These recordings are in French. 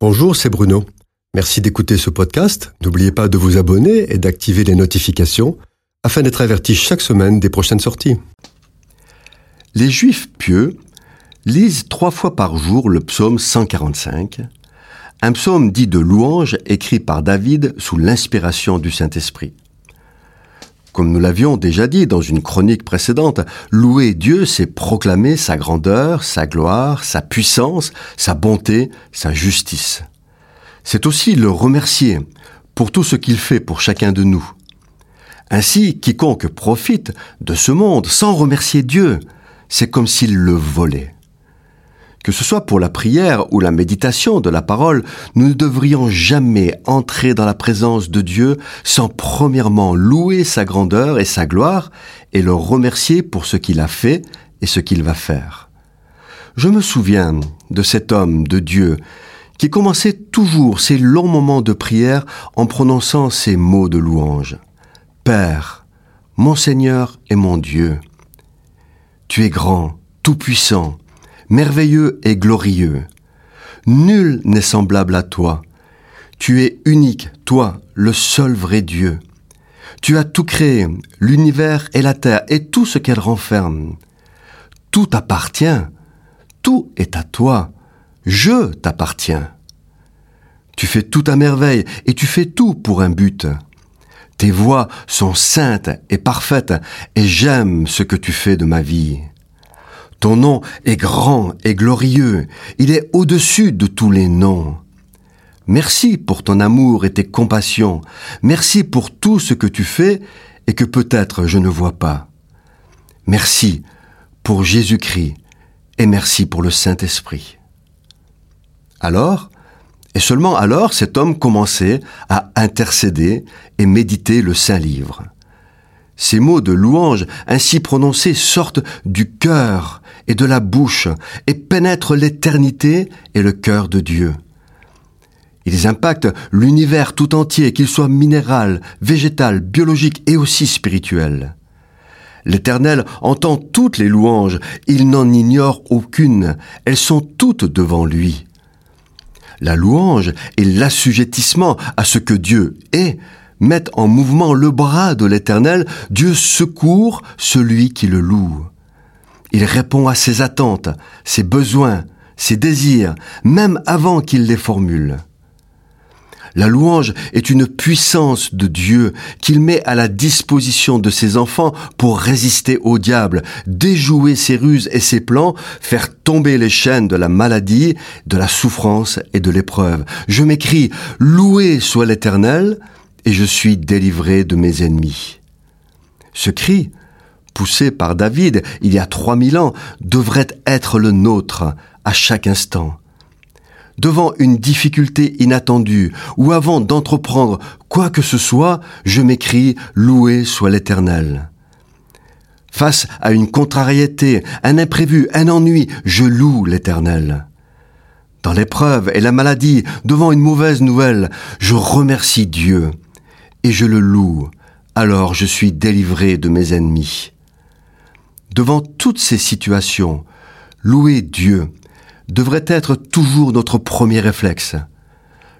Bonjour, c'est Bruno. Merci d'écouter ce podcast. N'oubliez pas de vous abonner et d'activer les notifications afin d'être averti chaque semaine des prochaines sorties. Les Juifs pieux lisent trois fois par jour le psaume 145, un psaume dit de louange écrit par David sous l'inspiration du Saint-Esprit. Comme nous l'avions déjà dit dans une chronique précédente, louer Dieu, c'est proclamer sa grandeur, sa gloire, sa puissance, sa bonté, sa justice. C'est aussi le remercier pour tout ce qu'il fait pour chacun de nous. Ainsi, quiconque profite de ce monde sans remercier Dieu, c'est comme s'il le volait. Que ce soit pour la prière ou la méditation de la parole, nous ne devrions jamais entrer dans la présence de Dieu sans premièrement louer sa grandeur et sa gloire et le remercier pour ce qu'il a fait et ce qu'il va faire. Je me souviens de cet homme de Dieu qui commençait toujours ses longs moments de prière en prononçant ces mots de louange. Père, mon Seigneur et mon Dieu, tu es grand, tout-puissant, merveilleux et glorieux. Nul n'est semblable à toi. Tu es unique, toi, le seul vrai Dieu. Tu as tout créé, l'univers et la terre et tout ce qu'elle renferme. Tout t'appartient, tout est à toi, je t'appartiens. Tu fais tout à merveille et tu fais tout pour un but. Tes voies sont saintes et parfaites et j'aime ce que tu fais de ma vie. Ton nom est grand et glorieux, il est au-dessus de tous les noms. Merci pour ton amour et tes compassions, merci pour tout ce que tu fais et que peut-être je ne vois pas. Merci pour Jésus-Christ et merci pour le Saint-Esprit. Alors, et seulement alors cet homme commençait à intercéder et méditer le Saint Livre. Ces mots de louange ainsi prononcés sortent du cœur et de la bouche et pénètrent l'éternité et le cœur de Dieu. Ils impactent l'univers tout entier, qu'il soit minéral, végétal, biologique et aussi spirituel. L'Éternel entend toutes les louanges, il n'en ignore aucune, elles sont toutes devant lui. La louange et l'assujettissement à ce que Dieu est mettent en mouvement le bras de l'Éternel, Dieu secourt celui qui le loue. Il répond à ses attentes, ses besoins, ses désirs, même avant qu'il les formule. La louange est une puissance de Dieu qu'il met à la disposition de ses enfants pour résister au diable, déjouer ses ruses et ses plans, faire tomber les chaînes de la maladie, de la souffrance et de l'épreuve. Je m'écris, loué soit l'Éternel, et je suis délivré de mes ennemis. Ce cri, poussé par David il y a trois mille ans, devrait être le nôtre à chaque instant. Devant une difficulté inattendue ou avant d'entreprendre quoi que ce soit, je m'écris Loué soit l'Éternel. Face à une contrariété, un imprévu, un ennui, je loue l'Éternel. Dans l'épreuve et la maladie, devant une mauvaise nouvelle, je remercie Dieu et je le loue, alors je suis délivré de mes ennemis. Devant toutes ces situations, louer Dieu devrait être toujours notre premier réflexe.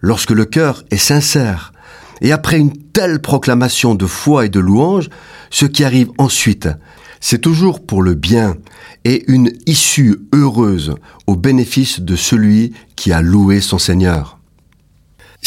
Lorsque le cœur est sincère, et après une telle proclamation de foi et de louange, ce qui arrive ensuite, c'est toujours pour le bien et une issue heureuse au bénéfice de celui qui a loué son Seigneur.